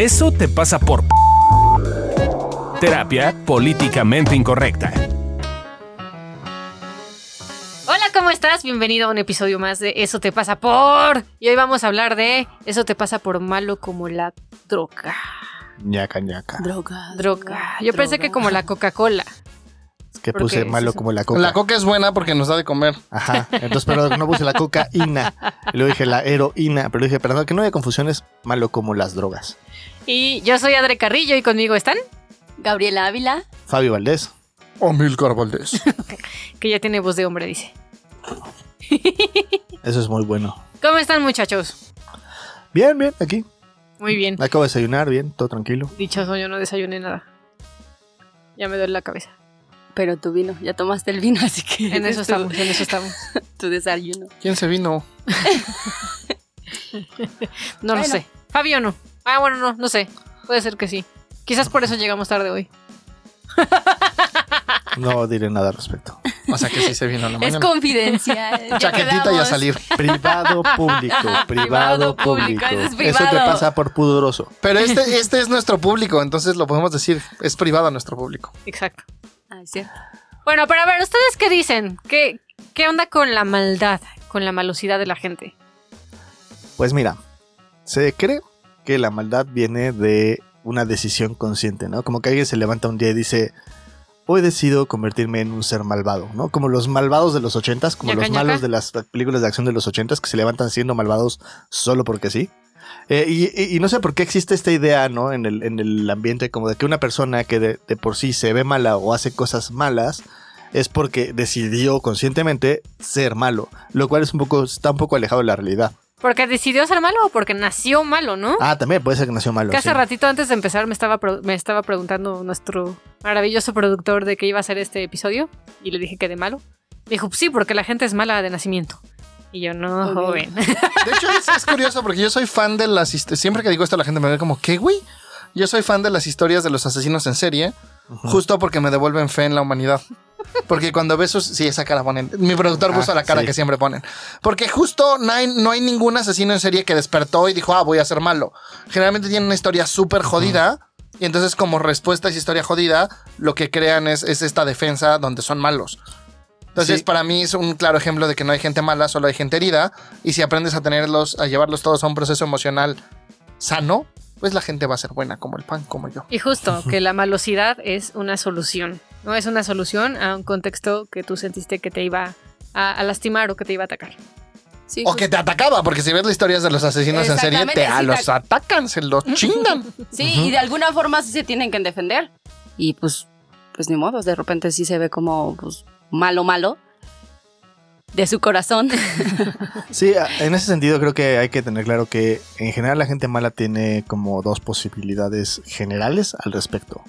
Eso te pasa por... Terapia políticamente incorrecta. Hola, ¿cómo estás? Bienvenido a un episodio más de Eso te pasa por... Y hoy vamos a hablar de Eso te pasa por malo como la droga. ñaca ñaca. Droga. Droga. Yo pensé que como la Coca-Cola. Es que ¿Por puse malo como la coca. La coca es buena porque nos da de comer. Ajá. Entonces, pero no puse la cocaína. Y luego dije la heroína. Pero dije, perdón, que no haya confusiones. Malo como las drogas. Y yo soy Adre Carrillo y conmigo están, Gabriela Ávila. Fabio Valdés. Omilcar Valdés. que ya tiene voz de hombre, dice. Eso es muy bueno. ¿Cómo están muchachos? Bien, bien, aquí. Muy bien. Acabo de desayunar, bien, todo tranquilo. Dichoso, yo no desayuné nada. Ya me duele la cabeza. Pero tu vino, ya tomaste el vino, así que. En eso estamos, en eso estamos. Tu desayuno. ¿Quién se vino? No lo sé. Fabio no. Ah, bueno, no, no sé. Puede ser que sí. Quizás por eso llegamos tarde hoy. No diré nada al respecto. O sea que sí se vino en la Es mañana. confidencial. ya Chaquetita y a salir. Privado público. privado Privado público. público, eso es Eso te pasa por pudoroso. Pero este, este es nuestro público, entonces lo podemos decir. Es privado nuestro público. Exacto. Ah, es cierto. Bueno, pero a ver, ¿ustedes qué dicen? ¿Qué, qué onda con la maldad, con la malosidad de la gente? Pues mira, se cree que la maldad viene de una decisión consciente, ¿no? Como que alguien se levanta un día y dice, hoy decido convertirme en un ser malvado, ¿no? Como los malvados de los ochentas, como los malos de las películas de acción de los ochentas que se levantan siendo malvados solo porque sí. Eh, y, y- y no sé por qué existe esta idea, ¿no? En el, en el ambiente como de que una persona que de, de por sí se ve mala o hace cosas malas es porque decidió conscientemente ser malo, lo cual es un poco, está un poco alejado de la realidad. ¿Porque decidió ser malo o porque nació malo, no? Ah, también puede ser que nació malo. que hace sí. ratito antes de empezar me estaba, me estaba preguntando nuestro maravilloso productor de qué iba a ser este episodio y le dije que de malo. Me dijo, sí, porque la gente es mala de nacimiento. Y yo, no, joven. De hecho, es, es curioso porque yo soy fan de las historias. Siempre que digo esto, la gente me ve como, ¿qué, güey? Yo soy fan de las historias de los asesinos en serie, justo porque me devuelven fe en la humanidad. Porque cuando ves sus... Sí, esa cara ponen. Mi productor Ah, puso la cara sí. que siempre ponen. Porque justo no hay, no hay ningún asesino en serie que despertó y dijo, ah, voy a ser malo. Generalmente tienen una historia súper jodida. Y entonces, como respuesta a esa historia jodida, lo que crean es, es esta defensa donde son malos. Entonces, Sí. para mí es un claro ejemplo de que no hay gente mala, solo hay gente herida. Y si aprendes a tenerlos, a llevarlos todos a un proceso emocional sano, pues la gente va a ser buena, como el pan, como yo. Y justo, que la malosidad es una solución. No es una solución a un contexto que tú sentiste que te iba a, a lastimar o que te iba a atacar. Sí, O que te atacaba, porque si ves las historias de los asesinos en serie, te a los atacan, se los chingan. Sí, y de alguna forma sí se tienen que defender. Y pues, pues ni modo, de repente sí se ve como pues, malo, malo. De su corazón. Sí, en ese sentido creo que hay que tener claro que en general la gente mala tiene como dos posibilidades generales al respecto.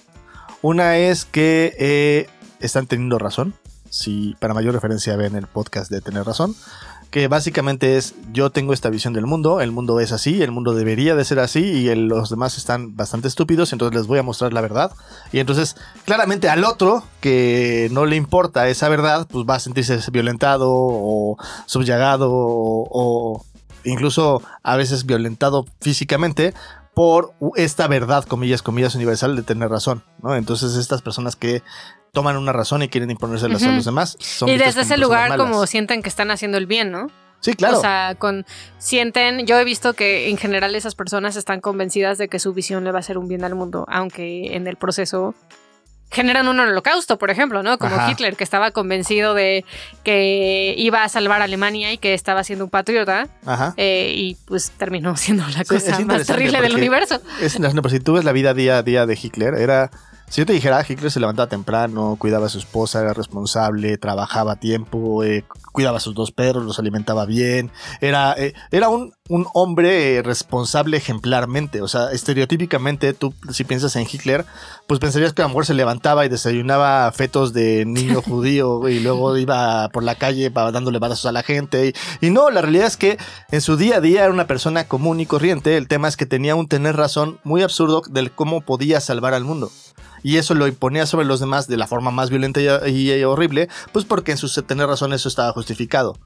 Una es que eh, están teniendo razón. Si para mayor referencia ven el podcast de Tener Razón. Que básicamente es yo tengo esta visión del mundo, el mundo es así, el mundo debería de ser así y los demás están bastante estúpidos, entonces les voy a mostrar la verdad. Y entonces claramente al otro que no le importa esa verdad, pues va a sentirse violentado o subyugado o, o incluso a veces violentado físicamente por esta verdad, comillas, comillas, universal de tener razón, ¿no? Entonces estas personas que toman una razón y quieren imponérselas a los demás son y desde ese lugar como sienten que están haciendo el bien, ¿no? Sí, claro. O sea, con sienten, yo he visto que en general esas personas están convencidas de que su visión le va a hacer un bien al mundo, aunque en el proceso generan un holocausto, por ejemplo, ¿no? Como Ajá. Hitler, que estaba convencido de que iba a salvar a Alemania y que estaba siendo un patriota, Ajá. eh, y pues terminó siendo la Sí, cosa más terrible del universo. Es, no, pero si tú ves la vida día a día de Hitler, era. Si yo te dijera, "Ah, Hitler se levantaba temprano, cuidaba a su esposa, era responsable, trabajaba a tiempo, eh, cuidaba a sus dos perros, los alimentaba bien, era, eh, era un, un hombre eh, responsable ejemplarmente. O sea, estereotípicamente, tú si piensas en Hitler, pues pensarías que a lo mejor se levantaba y desayunaba fetos de niño judío y luego iba por la calle dándole balazos a la gente. Y, y no, la realidad es que en su día a día era una persona común y corriente. El tema es que tenía un tener razón muy absurdo del cómo podía salvar al mundo. Y eso lo imponía sobre los demás de la forma más violenta y, y horrible, pues porque en su tener razón eso estaba justificado.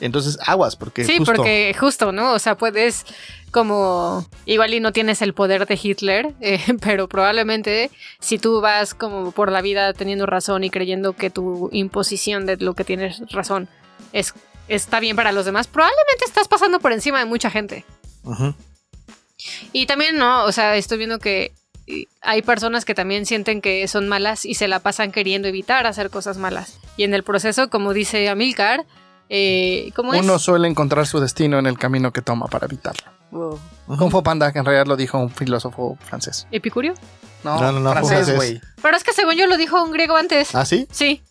Entonces, aguas, porque Sí, justo... porque justo, ¿no? O sea, puedes como igual y no tienes el poder de Hitler, eh, pero probablemente si tú vas como por la vida teniendo razón y creyendo que tu imposición de lo que tienes razón es está bien para los demás, probablemente estás pasando por encima de mucha gente. Y también, ¿no? O sea, estoy viendo que hay personas que también sienten que son malas y se la pasan queriendo evitar hacer cosas malas. Y en el proceso, como dice Amilcar, eh, ¿cómo es? Uno suele encontrar su destino en el camino que toma para evitarlo. Wow. Kung Fu Panda, que en realidad lo dijo un filósofo francés. ¿Epicurio? No, No, no, no, francés, francés. güey. Pero es que según yo lo dijo un griego antes. ¿Ah, sí? Sí.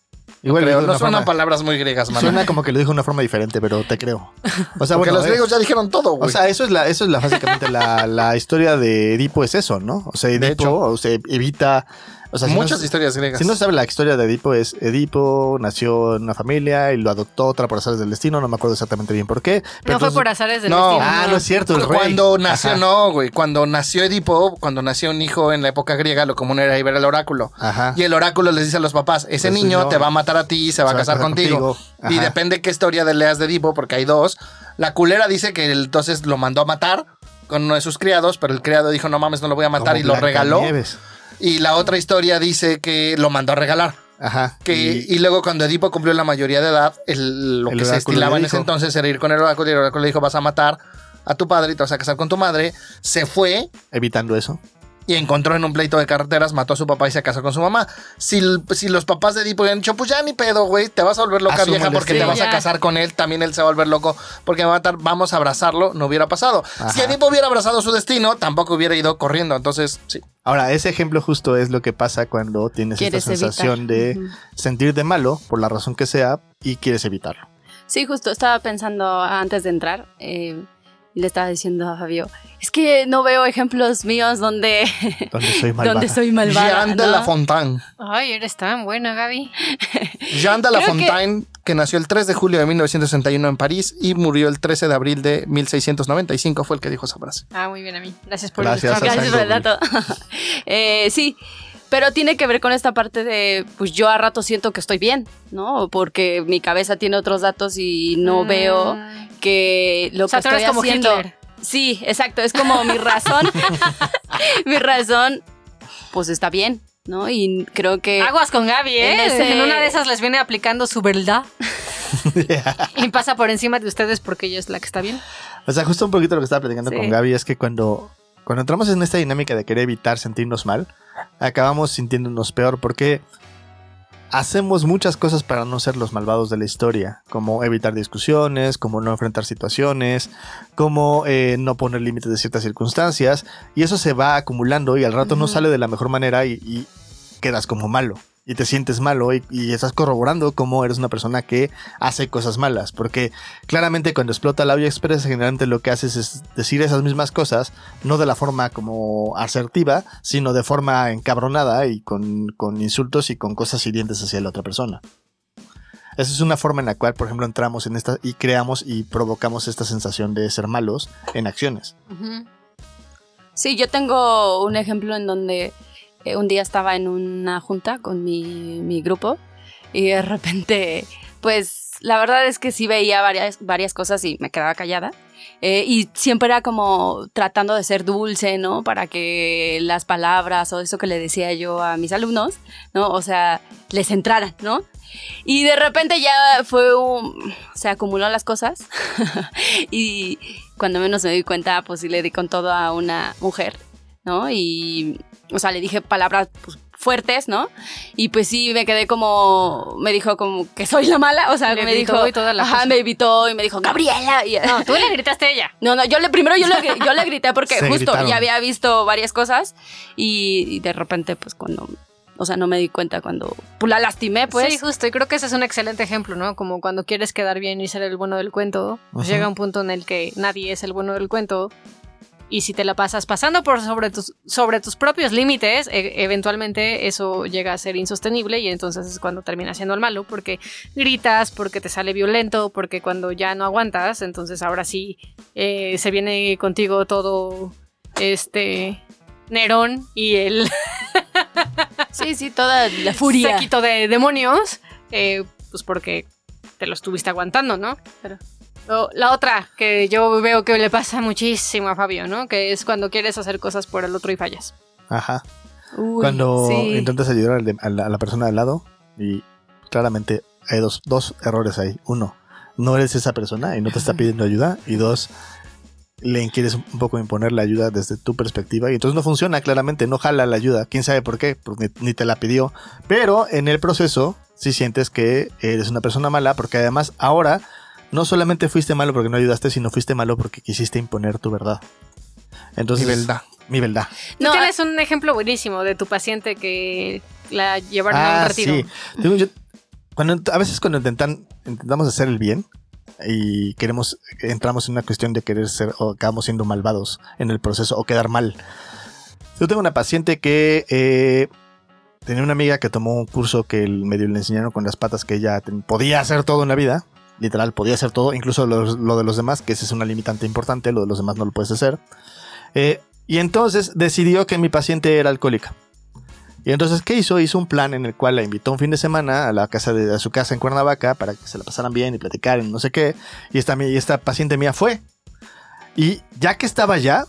Igual Creo, no suenan forma- palabras muy griegas, mano. Suena como que lo dijo de una forma diferente, pero te creo. O sea, Porque bueno, los griegos ya dijeron todo, güey. O sea, eso es la, eso es la básicamente la, la historia de Edipo es eso, ¿no? O sea, De Edipo hecho. o sea, evita. O sea, si no- Muchas historias griegas. Si no se sabe la historia de Edipo, es Edipo nació en una familia y lo adoptó otra por azares del destino. No me acuerdo exactamente bien por qué. pero no fue por azares del No. destino. Ah, no es cierto, el rey. Cuando nació, Ajá. no, güey. Cuando nació Edipo, cuando nació un hijo en la época griega, lo común era ir a ver el oráculo. Ajá. Y el oráculo les dice a los papás, ese niño te va a matar a ti y se va a casar contigo. Y depende qué historia de leas de Edipo, porque hay dos. La culera dice que él, entonces lo mandó a matar con uno de sus criados, pero el criado dijo, no mames, no lo voy a matar Como y lo regaló. Blancanieves. Y la otra historia dice que lo mandó a regalar. Ajá. Que, Y- y, luego cuando Edipo cumplió la mayoría de edad, el- lo El que se estilaba en ese entonces era ir con el oráculo y el oráculo le dijo vas a matar a tu padre y te vas a casar con tu madre. Se fue evitando eso. Y encontró en un pleito de carreteras, mató a su papá y se casó con su mamá. Si, si los papás de Edipo hubieran dicho, pues ya ni pedo, güey, te vas a volver loca vieja porque te vas a casar con él, también él se va a volver loco porque me va a matar, vamos a abrazarlo, no hubiera pasado. Ajá. Si Edipo hubiera abrazado su destino, tampoco hubiera ido corriendo, entonces sí. Ahora, ese ejemplo justo es lo que pasa cuando tienes esta sensación de evitar. Ujú. sentirte malo, por la razón que sea, y quieres evitarlo. Sí, justo estaba pensando antes de entrar eh, le estaba diciendo a Fabio, es que no veo ejemplos míos donde, Donde soy malvada. donde soy malvada. Jean de ¿no? la Fontaine. Ay, eres tan buena, Gaby. Jean de la Creo Fontaine, que... nació el 3 de julio de 1961 en París y murió el 13 de abril de 1695, fue el que dijo esa frase. Ah, muy bien a mí. Gracias por Gracias, ilustrarme. Gracias por el dato. Eh, sí, pero tiene que ver con esta parte de, pues yo a rato siento que estoy bien, ¿no? Porque mi cabeza tiene otros datos y no Mm. veo que lo O sea, que tú eres estoy como haciendo. Hitler. Sí, exacto, es como mi razón. mi razón, pues está bien, ¿no? Y creo que... Aguas con Gaby, ¿eh? En una de esas les viene aplicando su verdad. y pasa por encima de ustedes porque ella es la que está bien. O sea, justo un poquito lo que estaba platicando Sí. con Gaby es que cuando, cuando entramos en esta dinámica de querer evitar sentirnos mal, acabamos sintiéndonos peor porque hacemos muchas cosas para no ser los malvados de la historia, como evitar discusiones, como no enfrentar situaciones, como eh, no poner límites de ciertas circunstancias, y eso se va acumulando y al rato no sale de la mejor manera y, y quedas como malo. Y te sientes malo y, estás corroborando cómo eres una persona que hace cosas malas. Porque claramente cuando explota la express, generalmente lo que haces es decir esas mismas cosas, no de la forma como asertiva, sino de forma encabronada y con, con insultos y con cosas hirientes hacia la otra persona. Esa es una forma en la cual, por ejemplo, entramos en esta y creamos y provocamos esta sensación de ser malos en acciones. Sí, yo tengo un ejemplo en donde eh, un día estaba en una junta con mi, mi grupo y de repente, pues la verdad es que sí veía varias, varias cosas y me quedaba callada. Eh, y siempre era como tratando de ser dulce, ¿no? Para que las palabras o eso que le decía yo a mis alumnos, ¿no? O sea, les entraran, ¿no? Y de repente ya fue un... Se acumuló las cosas y cuando menos me di cuenta, pues sí le di con todo a una mujer, ¿no? Y, o sea, le dije palabras pues, fuertes, ¿no? Y pues sí, me quedé como, me dijo como que soy la mala, o sea, Le me dijo, y toda la ajá, cosa. me evitó y me dijo, Gabriela. Y, No, tú le gritaste a ella. no, no, yo le primero yo le, yo le grité porque Se justo gritaron. ya había visto varias cosas y, y de repente pues cuando, o sea, no me di cuenta cuando pues la lastimé pues. sí, justo. Y creo que ese es un excelente ejemplo, ¿no? Como cuando quieres quedar bien y ser el bueno del cuento, pues llega un punto en el que nadie es el bueno del cuento. Y si te la pasas pasando por sobre tus, sobre tus propios límites, e- eventualmente eso llega a ser insostenible y entonces es cuando termina siendo el malo, porque gritas, porque te sale violento, porque cuando ya no aguantas, entonces ahora sí eh, se viene contigo todo este Nerón y el Sí, sí, toda la furia. séquito de demonios, eh, pues porque te lo estuviste aguantando, ¿no? Pero la otra que yo veo que le pasa muchísimo a Fabio, ¿no? Que es cuando quieres hacer cosas por el otro y fallas. Ajá. Uy, Cuando sí. intentas ayudar a la, a la persona de al lado y claramente hay dos, dos errores ahí. Uno, no eres esa persona y no te está pidiendo ayuda. Y dos, le quieres un poco imponer la ayuda desde tu perspectiva y entonces no funciona claramente, no jala la ayuda. ¿Quién sabe por qué? Porque ni, ni te la pidió. Pero en el proceso sí sientes que eres una persona mala porque además ahora no solamente fuiste malo porque no ayudaste, sino fuiste malo porque quisiste imponer tu verdad. Entonces, Mi verdad. Mi verdad. No, tienes un ejemplo buenísimo de tu paciente que la llevaron a un retiro. Ah, sí. Digo, yo- cuando, a veces cuando intentan, intentamos hacer el bien y queremos, entramos en una cuestión de querer ser o acabamos siendo malvados en el proceso o quedar mal. Yo tengo una paciente que eh, tenía una amiga que tomó un curso que el medio le enseñaron con las patas que ella ten- podía hacer todo en la vida. Literal, podía hacer todo, incluso lo, de los demás, que ese es una limitante importante, lo de los demás no lo puedes hacer. Eh, y entonces decidió que mi paciente era alcohólica. Y entonces, ¿qué hizo? Hizo un plan en el cual la invitó un fin de semana a la casa de su casa en Cuernavaca para que se la pasaran bien y platicaran, no sé qué. Y esta, y esta paciente mía fue. Y ya que estaba allá,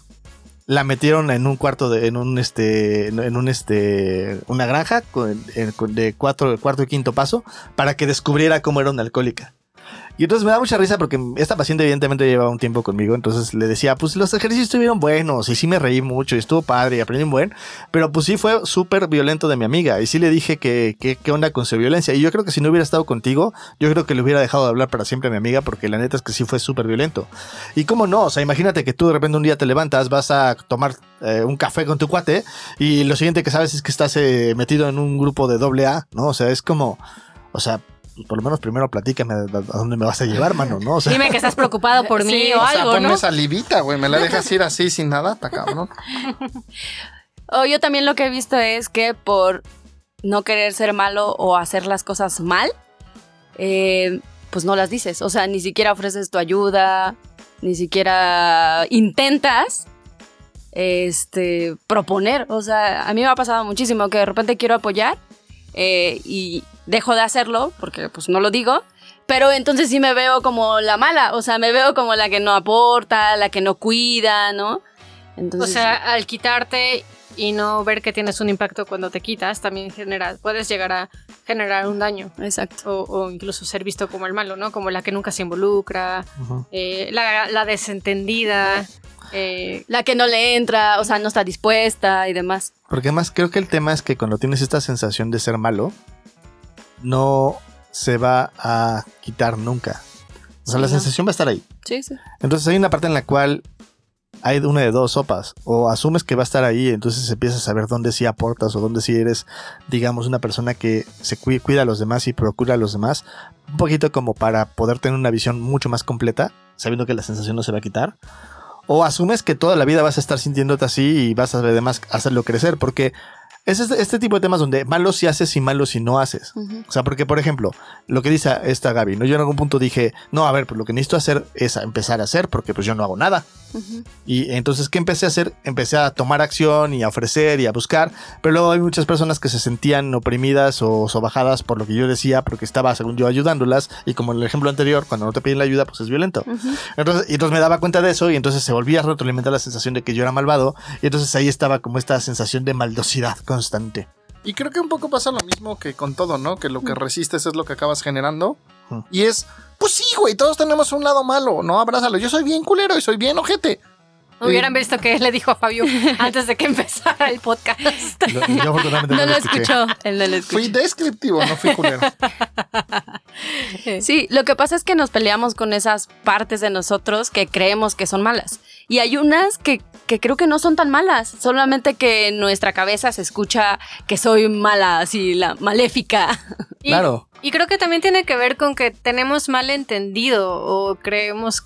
la metieron en un cuarto de, en un este, en un este, una granja de cuatro, cuarto y quinto paso para que descubriera cómo era una alcohólica. Y entonces me da mucha risa porque esta paciente evidentemente llevaba un tiempo conmigo, entonces le decía, pues los ejercicios estuvieron buenos y sí me reí mucho y estuvo padre y aprendí un buen, pero pues sí fue súper violento de mi amiga y sí le dije que que- qué onda con su violencia y yo creo que si no hubiera estado contigo, yo creo que le hubiera dejado de hablar para siempre a mi amiga porque la neta es que sí fue súper violento. Y cómo no, o sea, imagínate que tú de repente un día te levantas, vas a tomar eh, un café con tu cuate y lo siguiente que sabes es que estás eh, metido en un grupo de doble A, ¿no? O sea, es como, o sea, por lo menos primero platícame a, a dónde me vas a llevar, mano, ¿no? O sea, Dime que estás preocupado por mí Sí, o O sea, algo, ponme ¿no? salivita, güey. Me la dejas ir así sin nada, está cabrón. O yo también lo que he visto es que por no querer ser malo o hacer las cosas mal, eh, pues no las dices. O sea, ni siquiera ofreces tu ayuda, ni siquiera intentas este, proponer. O sea, a mí me ha pasado muchísimo que de repente quiero apoyar eh, y dejo de hacerlo porque pues no lo digo. Pero entonces sí me veo como la mala, o sea, me veo como la que no aporta, la que no cuida, ¿no? O Entonces, sea, al quitarte y no ver que tienes un impacto cuando te quitas, también genera, puedes llegar a generar un daño. exacto. O, o incluso ser visto como el malo, ¿no? Como la que nunca se involucra, eh, la, la desentendida. eh, La que no le entra, o sea, no está dispuesta y demás. Porque además creo que el tema es que cuando tienes esta sensación de ser malo, no se va a quitar nunca. O sea, Sí, la no. sensación va a estar ahí. Sí, sí. Entonces hay una parte en la cual hay una de dos sopas. O asumes que va a estar ahí, entonces empiezas a saber dónde sí aportas o dónde sí eres, digamos, una persona que se cui- cuida a los demás y procura a los demás. Un poquito como para poder tener una visión mucho más completa, sabiendo que la sensación no se va a quitar. O asumes que toda la vida vas a estar sintiéndote así y vas a además hacerlo crecer, porque es este, este tipo de temas donde malo si haces y malo si no haces. O sea, porque, por ejemplo, lo que dice esta Gaby, ¿no? Yo en algún punto dije, no, a ver, pues lo que necesito hacer es empezar a hacer, porque pues yo no hago nada. Y entonces, ¿qué empecé a hacer? Empecé a tomar acción y a ofrecer y a buscar, pero luego hay muchas personas que se sentían oprimidas o sobajadas por lo que yo decía, porque estaba, según yo, ayudándolas, y como en el ejemplo anterior, cuando no te piden la ayuda, pues es violento. Entonces, y entonces me daba cuenta de eso y entonces se volvía a retroalimentar la sensación de que yo era malvado y entonces ahí estaba como esta sensación de maldosidad constante. Y creo que un poco pasa lo mismo que con todo, ¿no? Que lo que resistes es lo que acabas generando. Mm. Y es, pues sí, güey, todos tenemos un lado malo, ¿no? Abrázalo. Yo soy bien culero y soy bien ojete. Hubieran visto que le dijo a Fabio antes de que empezara el podcast. Lo- yo afortunadamente No lo escuchó. Él no lo Fui escuchó. descriptivo, no fui culero. Sí, lo que pasa es que nos peleamos con esas partes de nosotros que creemos que son malas. Y hay unas que, que creo que no son tan malas, solamente que en nuestra cabeza se escucha que soy mala, así, la maléfica. Y, Claro. Y creo que también tiene que ver con que tenemos mal entendido o creemos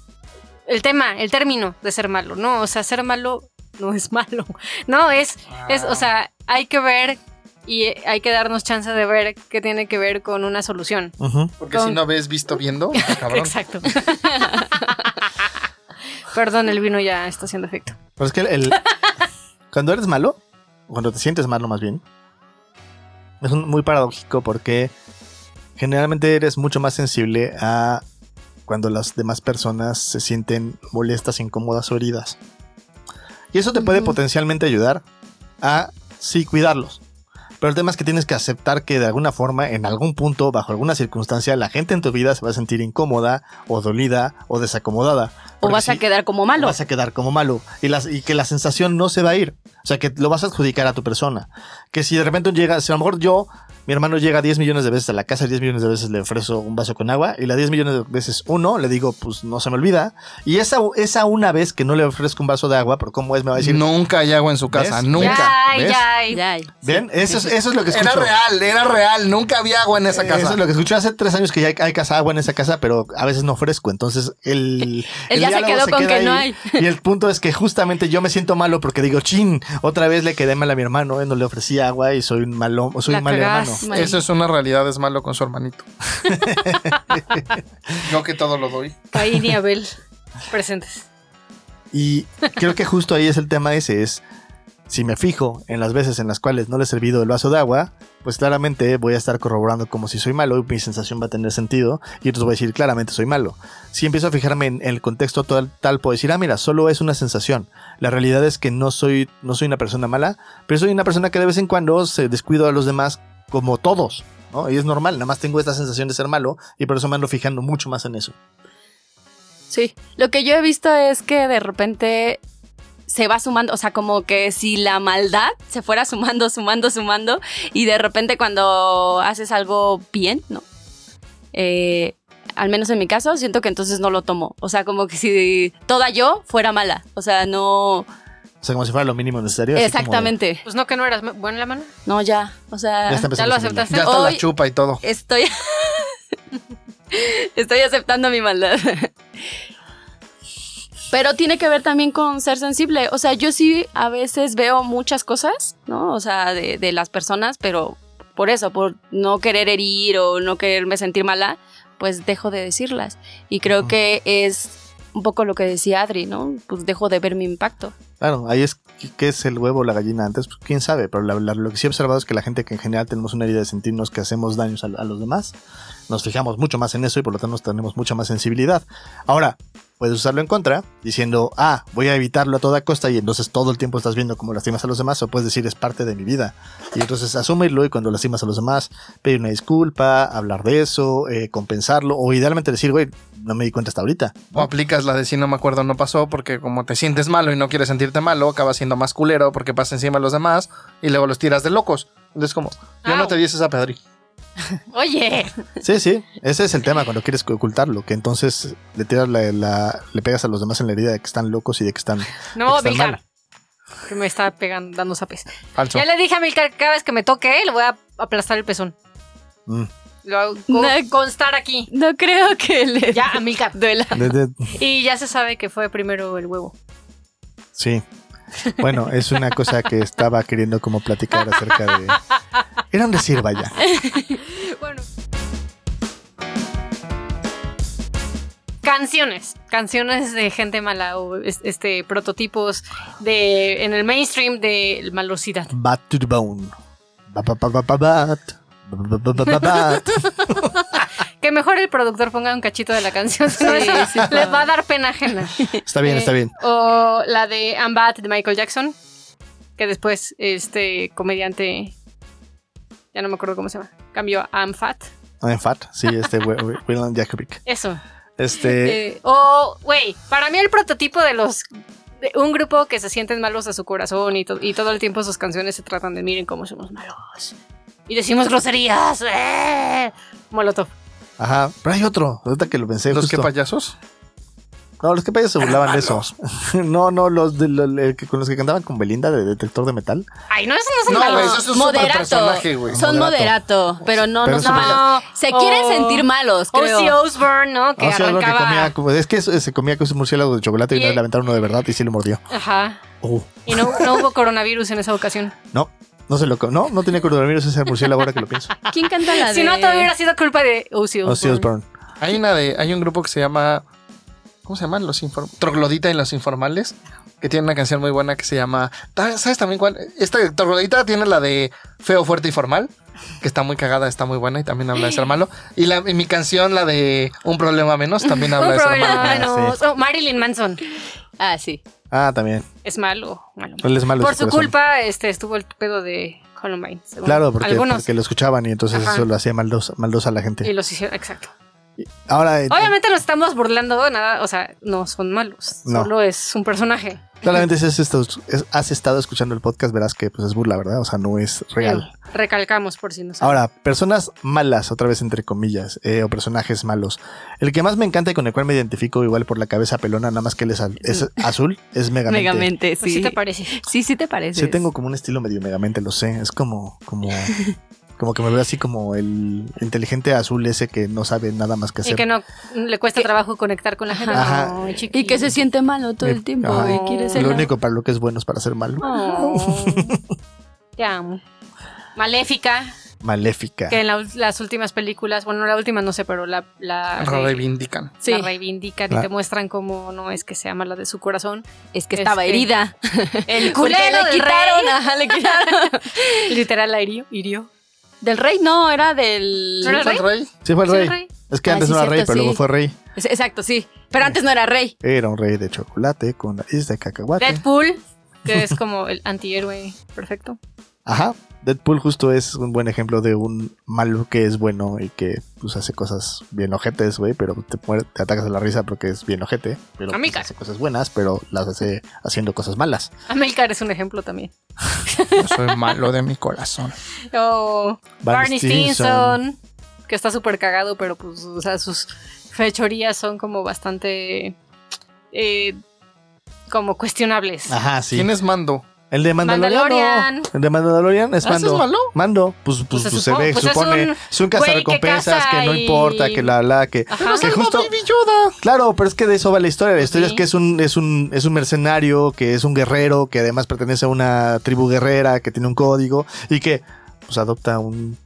el tema, el término de ser malo, ¿no? O sea, ser malo no es malo. No, es, es o sea, hay que ver y hay que darnos chance de ver qué tiene que ver con una solución. Porque Con- si no ves visto viendo, ah, cabrón. Exacto. Perdón, el vino ya está haciendo efecto. Pero es que el, el- cuando eres malo, cuando te sientes malo más bien, es un- muy paradójico porque generalmente eres mucho más sensible a cuando las demás personas se sienten molestas, incómodas o heridas. Y eso te puede potencialmente ayudar a sí cuidarlos. Pero el tema es que tienes que aceptar que de alguna forma, en algún punto, bajo alguna circunstancia, la gente en tu vida se va a sentir incómoda o dolida o desacomodada. O vas a quedar como malo. vas a quedar como malo y, las, y que la sensación no se va a ir. O sea, que lo vas a adjudicar a tu persona. Que si de repente llega, si a lo mejor yo, mi hermano llega 10 millones de veces a la casa, 10 millones de veces le ofrezco un vaso con agua y la 10 millones de veces uno, le digo, pues no se me olvida. Y esa, esa una vez que no le ofrezco un vaso de agua, por cómo es, me va a decir, Nunca hay agua en su casa, ¿Ves? nunca. Ya, ¿ves? ya. Ya. ¿ven? Eso, es, eso es lo que escucho. Era real, era real, nunca había agua en esa casa. Eso es lo que escucho hace tres años que ya hay, hay casa agua en esa casa, pero a veces no ofrezco. Entonces el. Él ya se quedó con queda que no hay. Y el punto es que justamente yo me siento malo porque digo, chin, otra vez le quedé mal a mi hermano, eh, no le ofrecí agua y soy un malo, soy La un mal cagaste. Eso es una realidad, es malo con su hermanito. Yo que todo lo doy. Caín y Abel presentes. Y creo que justo ahí es el tema ese, es si me fijo en las veces en las cuales no le he servido el vaso de agua, pues claramente voy a estar corroborando como si soy malo y mi sensación va a tener sentido y entonces voy a decir claramente soy malo. Si empiezo a fijarme en el contexto tal, tal puedo decir, ah, mira, solo es una sensación. La realidad es que no soy, no soy una persona mala, pero soy una persona que de vez en cuando se descuido a los demás como todos. ¿no? Y es normal, nada más tengo esta sensación de ser malo y por eso me ando fijando mucho más en eso. Sí. Lo que yo he visto es que de repente se va sumando, o sea, como que si la maldad se fuera sumando, sumando, sumando, y de repente cuando haces algo bien, ¿no? Eh, al menos en mi caso, siento que entonces no lo tomo. O sea, como que si toda yo fuera mala. O sea, no. O sea, como si fuera lo mínimo necesario. de- Exactamente. Pues no que no eras buena en la mano. No, ya. O sea, Ya lo aceptaste. Ya está la chupa y todo. estoy. estoy aceptando mi maldad. Pero tiene que ver también con ser sensible. O sea, yo sí a veces veo muchas cosas, ¿no? O sea, de, de las personas, pero por eso, por no querer herir o no quererme sentir mala, pues dejo de decirlas. Y creo que es un poco lo que decía Adri, ¿no? Pues dejo de ver mi impacto. Claro, ahí es qué es el huevo o la gallina antes, pues quién sabe, pero la- lo que sí he observado es que la gente que en general tenemos una herida de sentirnos que hacemos daños a, a los demás, nos fijamos mucho más en eso y por lo tanto tenemos mucha más sensibilidad. Ahora, puedes usarlo en contra, diciendo, ah, voy a evitarlo a toda costa y entonces todo el tiempo estás viendo cómo lastimas a los demás, o puedes decir, es parte de mi vida. Y entonces asumirlo y cuando lastimas a los demás, pedir una disculpa, hablar de eso, eh, compensarlo, o idealmente decir, güey, no me di cuenta hasta ahorita. O aplicas la de si no me acuerdo no pasó porque como te sientes malo y no quieres sentirte malo, acabas siendo más culero porque pasa encima de los demás y luego los tiras de locos. Entonces como, yo no te di esa Pedri. Oye, Sí, sí, ese es el tema cuando quieres ocultarlo, que entonces le tiras la, la- le pegas a los demás en la herida de que están locos y de que están... no, Está Milcar. mal. Que me está pegando, dando zapes. Falso. Ya le dije a Milcar que cada vez que me toque, le voy a aplastar el pezón. Mm. Lo hago No. constar aquí. No creo que le Ya, a Milcar. duela. De- de- Y ya se sabe que fue primero el huevo. sí. Bueno, es una cosa que estaba queriendo como platicar acerca de... Era un decir, vaya. Bueno. Canciones, canciones de gente mala o es- este prototipos de en el mainstream de malosidad. Bat to the bone. Bat. Bat. Que mejor el productor ponga un cachito de la canción, si no, Sí, eso sí, le no. va a dar pena ajena. Está bien, Eh, está bien. O la de I'm Bad de Michael Jackson, que después este comediante, ya no me acuerdo cómo se llama, cambió a I'm Fat. En fat, sí, este Wi- Wi- William Jakovic. Eso. Este... Eh, o, güey, para mí el prototipo de los. de un grupo que se sienten malos a su corazón y, to- y todo el tiempo sus canciones se tratan de miren cómo somos malos. Y decimos groserías. ¡eh! Molotov. Ajá, pero hay otro. Ahorita que lo pensé ¿Los que justo. payasos? No, los que payasos se burlaban de eso. no, no, los de, lo- el que- con los que cantaban con Belinda de detector de metal. Ay, no, esos no son No, malos. eso es un moderato. güey. Son Moderato. moderato, pero no, Pero no son malos. Se quieren sentir malos, creo. Ozzy Osbourne, ¿no? Que Ah, algo que arrancaba. comía, como- es que se comía con su murciélago de chocolate y, Y- una vez le aventaron uno de verdad y sí lo mordió. Ajá. Uh, Y no, no hubo coronavirus en esa ocasión. no, no se lo No, no tenía coronavirus ese murciélago ahora que lo pienso. ¿Quién canta la de...? Si no, todo hubiera sido culpa de Ozzy Osbourne. Ozzy Osbourne. Hay una de, hay un grupo que se llama ¿Cómo se llaman? Los inform Troglodita y los informales. Que tiene una canción muy buena que se llama. ¿ta- ¿Sabes también cuál? Esta Troglodita tiene la de Feo, Fuerte y Formal. Que está muy cagada, está muy buena y también habla de ser malo. Y, la, y mi canción, la de Un problema menos, también habla Un de ser problema malo. menos. Oh, Marilyn Manson Ah, sí. Ah, también. es malo. malo. Él es malo. Por su corazón. culpa este, estuvo el pedo de Columbine. según Claro, porque, algunos. porque lo escuchaban y entonces Ajá. eso lo hacía maldosa, maldosa a la Y gente. los hicieron, exacto. Ahora, eh, Obviamente nos estamos burlando, nada, o sea, no son malos. No. Solo es un personaje. claramente si has estado, es- has estado escuchando el podcast, verás que pues, es burla, ¿verdad? O sea, no es real. Recalcamos por si no saben. Ahora, personas malas, otra vez entre comillas, eh, o personajes malos. El que más me encanta y con el cual me identifico igual por la cabeza pelona, nada más que él es, es azul, es Megamente. Megamente, Pues sí. sí te parece. Sí, sí te parece. Sí, tengo como un estilo medio Megamente, lo sé. Es como, como, como que me veo así como el inteligente azul ese que no sabe nada más que Y hacer. que no le cuesta trabajo conectar con la gente. No, Y que se siente malo todo el tiempo Ajá. y quiere ser. Lo único para lo que es bueno es para ser malo. Oh. Te amo. Maléfica, Maléfica. que en la las últimas películas, bueno, la última no sé, pero la, reivindican. la Sí. reivindican La- y te muestran cómo no es que sea mala de su corazón. Es que estaba herida. El culero le del quitaron, rey. ajá, le quitaron. Literal la hirió. hirió. Del rey no, era del. ¿Era el ¿Fue el rey? Sí, fue el ¿Sí, rey. el rey? Es que Ah, antes sí, no era rey, pero luego sí. fue rey. Es- Exacto, sí. Pero antes no era rey. Era un rey de chocolate con nariz de cacahuate. Deadpool, que es como el antihéroe perfecto. Ajá. Deadpool justo es un buen ejemplo de un malo que es bueno y que pues hace cosas bien ojetes, güey, pero te, muere- te atacas a la risa porque es bien ojete. Pero pues, hace cosas buenas, pero las hace haciendo cosas malas. Amilcar es un ejemplo también. Yo soy malo de mi corazón. O Barney Barney Stinson, que está súper cagado, pero pues, o sea, sus fechorías son como bastante. eh, como cuestionables. Ajá, sí. ¿Quién es Mando? El de Mandalorian. Mandalorian. El de Mandalorian es ¿Ah, ese Mando. es malo? Mando, pues, pues, Pues se pues, se ve, pues es supone. un Es un que cazarrecompensas que, no y- importa, que la la que. Ajá. Que justo. Baby Yoda. Claro, pero es que de eso va la historia. La historia sí. es que es un, es un, es un mercenario, que es un guerrero, que además pertenece a una tribu guerrera, que tiene un código, y que pues adopta un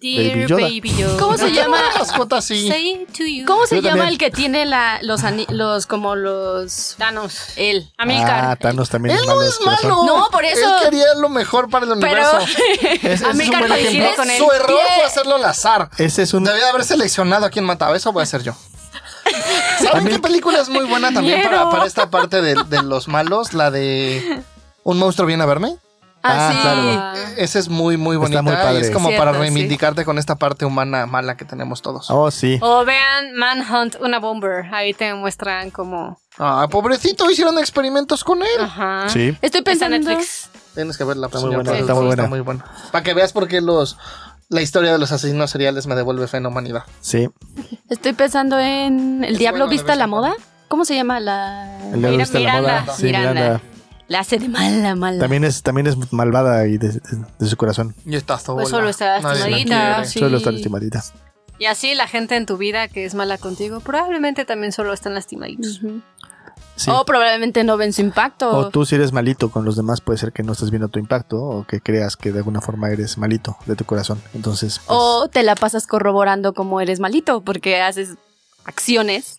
Dear Baby Yoda. Baby Yoda. ¿Cómo se llama? Mascota así. Say to you. ¿Cómo se Yo llama también. el que tiene la, los, ani- los, como los... Thanos. Él. Amilcar. Ah, Thanos también Él es no malo. es malo. No, por eso- Él quería lo mejor para el Pero... universo. Ese- ese es un Amilcar buen coincide ejemplo. con él. Su error fue hacerlo al azar. Ese es un. Debía de haber seleccionado a quién mataba. Eso voy a hacer yo. ¿Saben qué película es muy buena también para, Quiero. para esta parte de, de los malos? La de Un monstruo viene a verme. Ah, Ah, sí. claro. Esa es muy, muy Está bonita. muy padre. Y es como Cierto, para sí. reivindicarte con esta parte humana mala que tenemos todos. Oh, sí. O vean Manhunt, una bomber. Ahí te muestran como. Ah, pobrecito, hicieron experimentos con él. Ajá. Sí. Estoy Está en pensando... Netflix. Tienes que verla. Está muy buena, está muy buena. muy buena. Para que veas por qué los, la historia de los asesinos seriales me devuelve fe en la humanidad. Sí. Estoy pensando en El Es Diablo bueno Vista a la Moda. ¿Cómo se llama la...? El de Mira- gusta la Miranda. moda. Sí, Miranda. Miranda. La hace de mala, mala. También es, también es malvada y de, de- de su corazón. Y está sola. Pues solo está lastimadita. Sí. Solo está lastimadita. Y así la gente en tu vida que es mala contigo, probablemente también solo están lastimaditos. Sí. O probablemente no ven su impacto. O tú si eres malito con los demás puede ser que no estés viendo tu impacto o que creas que de alguna forma eres malito de tu corazón. Entonces, pues, O te la pasas corroborando como eres malito porque haces acciones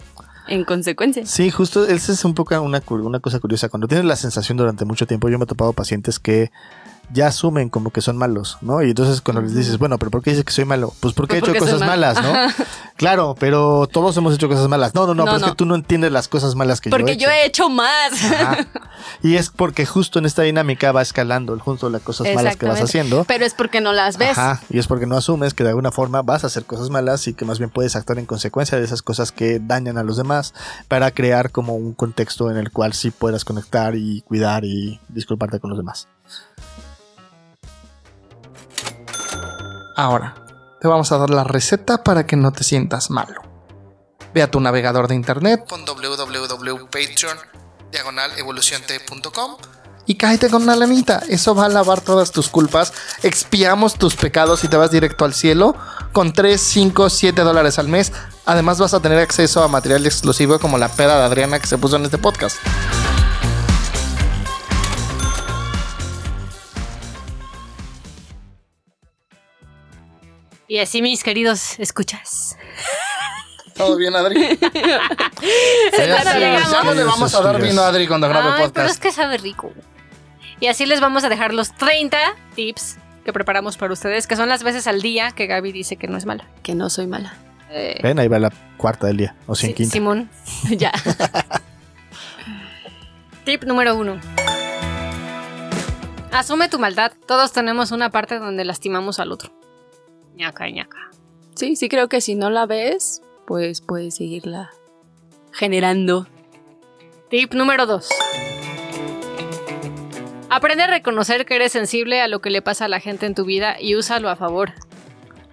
en consecuencia. sí, justo esa es un poco una, una cosa curiosa. Cuando tienes la sensación durante mucho tiempo, yo me he topado pacientes que ya asumen como que son malos, ¿no? Y entonces cuando les dices, bueno, pero ¿por qué dices que soy malo? Pues porque he Pues hecho porque cosas mal- malas, ¿no? Claro, pero todos hemos hecho cosas malas. No, no, no, No, pero es que tú no entiendes las cosas malas que Porque yo he hecho. yo he hecho más. Ajá. Y es porque justo en esta dinámica va escalando justo las cosas malas que vas haciendo. Pero es porque no las ves. Ajá, y es porque no asumes que de alguna forma vas a hacer cosas malas y que más bien puedes actuar en consecuencia de esas cosas que dañan a los demás para crear como un contexto en el cual sí puedas conectar y cuidar y disculparte con los demás. Ahora, te vamos a dar la receta para que no te sientas malo. Ve a tu navegador de internet, pon www.patreon diagonal y cáete con una lanita. Eso va a lavar todas tus culpas, expiamos tus pecados y te vas directo al cielo con 3, 5, 7 dólares al mes. Además vas a tener acceso a material exclusivo como la peda de Adriana que se puso en este podcast. Y así, mis queridos escuchas. ¿Todo bien, Adri? ya, no le vamos a dar vino a Adri cuando grabe Ay, pero es podcast. que sabe rico. Y así les vamos a dejar los 30 tips que preparamos para ustedes, que son las veces al día que Gaby dice que no es mala. Que no soy mala. Eh, Ven, ahí va la cuarta del día, o sí, sin quinta. Simón. ya. Tip número uno. Asume tu maldad. Todos tenemos una parte donde lastimamos al otro. Ñaca, ñaca. Sí, sí creo que si no la ves, pues puedes seguirla generando. Tip número 2. Aprende a reconocer que eres sensible a lo que le pasa a la gente en tu vida y úsalo a favor.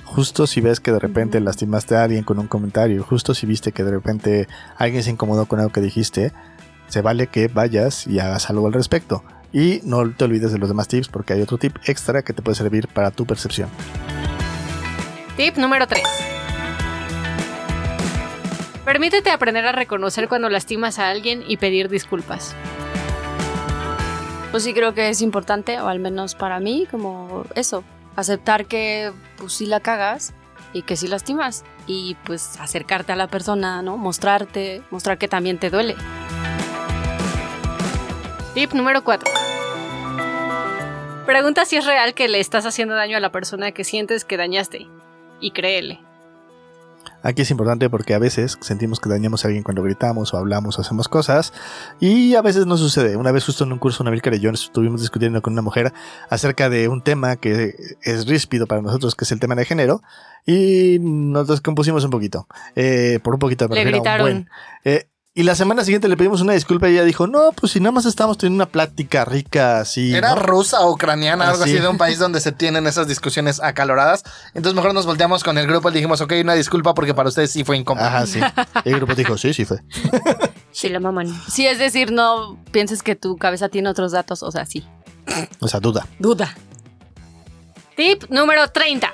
Justo si ves que de repente lastimaste a alguien con un comentario, justo si viste que de repente alguien se incomodó con algo que dijiste, se vale que vayas y hagas algo al respecto. Y no te olvides de los demás tips porque hay otro tip extra que te puede servir para tu percepción. Tip número 3. Permítete aprender a reconocer cuando lastimas a alguien y pedir disculpas. Pues sí creo que es importante, o al menos para mí, como eso, aceptar que pues sí la cagas y que sí lastimas. Y pues acercarte a la persona, ¿no? Mostrarte, mostrar que también te duele. Tip número 4. Pregunta si es real que le estás haciendo daño a la persona que sientes que dañaste. Y créele. Aquí es importante porque a veces sentimos que dañamos a alguien cuando gritamos o hablamos o hacemos cosas y a veces no sucede. Una vez justo en un curso, Navilcar y yo estuvimos discutiendo con una mujer acerca de un tema que es ríspido para nosotros, que es el tema de género, y nos descompusimos un poquito. Eh, por un poquito, me Le un gritaron. buen. Eh, y la semana siguiente le pedimos una disculpa y ella dijo, no, pues si nada más estamos teniendo una plática rica así. Era ¿no?". rusa o ucraniana, Ah, algo sí. así de un país donde se tienen esas discusiones acaloradas. Entonces mejor nos volteamos con el grupo y dijimos, ok, una disculpa porque para ustedes sí fue incómodo. Ajá, sí. Y el grupo dijo, sí, sí fue. Si la maman. Sí, es decir, no pienses que tu cabeza tiene otros datos, o sea, sí. O sea, duda. Duda. Tip número 30.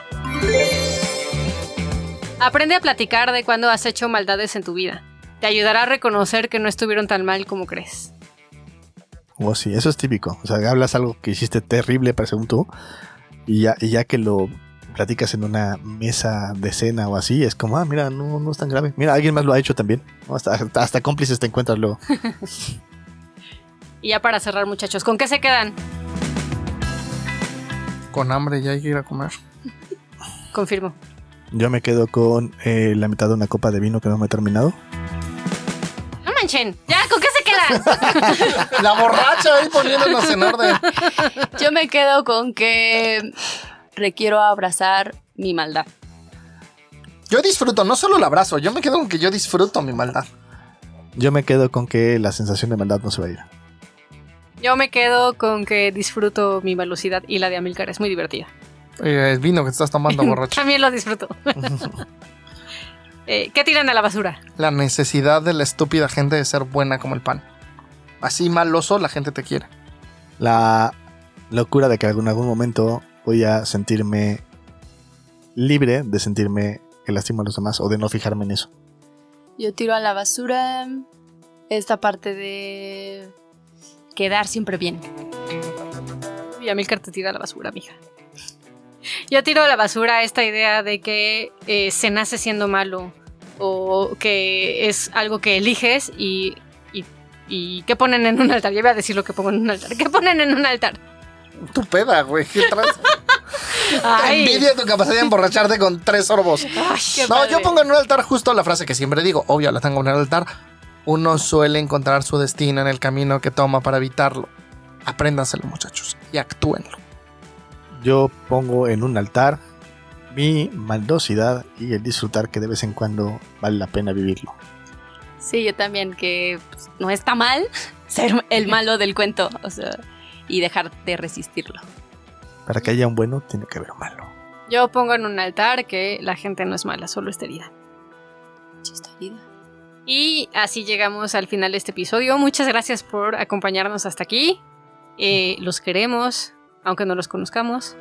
Aprende a platicar de cuando has hecho maldades en tu vida. Te ayudará a reconocer que no estuvieron tan mal como crees. O sí, eso es típico. O sea, hablas algo que hiciste terrible para según tú, y ya, y ya que lo platicas en una mesa de cena o así, es como, ah, mira, no, no es tan grave. Mira, alguien más lo ha hecho también. hasta, hasta cómplices te encuentras luego. Y ya para cerrar, muchachos, ¿con qué se quedan? Con hambre ya hay que ir a comer. Confirmo. Yo me quedo con eh, la mitad de una copa de vino que no me he terminado. Manchen. ¿Ya? ¿Con qué se quedan? La borracha ahí poniéndonos en orden. Yo me quedo con que requiero abrazar mi maldad. Yo disfruto, no solo el abrazo, yo me quedo con que yo disfruto mi maldad. Yo me quedo con que la sensación de maldad no se va a ir. Yo me quedo con que disfruto mi velocidad y la de Amilcar es muy divertida. Eh, el vino que te estás tomando borracho. También lo disfruto. Eh, ¿Qué tiran a la basura? La necesidad de la estúpida gente de ser buena como el pan. Así maloso la gente te quiere. La locura de que en algún, algún momento voy a sentirme libre de sentirme que lastimo a los demás o de no fijarme en eso. Yo tiro a la basura esta parte de quedar siempre bien. Y Amilcar te tira a la basura, mija. Yo tiro a la basura esta idea de que eh, se nace siendo malo o que es algo que eliges y, y, y ¿qué ponen en un altar? Ya voy a decir lo que pongo en un altar. ¿Qué ponen en un altar? Tu peda, güey. ¿Qué traes? Ay, Envidia tu capacidad de emborracharte con tres sorbos. ay, No, padre. yo pongo en un altar justo la frase que siempre digo. Obvio, la tengo en el altar. Uno suele encontrar su destino en el camino que toma para evitarlo. Apréndanselo, muchachos, y actúenlo. Yo pongo en un altar mi maldosidad y el disfrutar que de vez en cuando vale la pena vivirlo. Sí, yo también, que pues, no está mal ser el malo del cuento, o sea, y dejar de resistirlo. Para que haya un bueno, tiene que haber un malo. Yo pongo en un altar que la gente no es mala, solo está herida. Chista vida. Y así llegamos al final de este episodio. Muchas gracias por acompañarnos hasta aquí. Eh, los queremos, aunque no los conozcamos.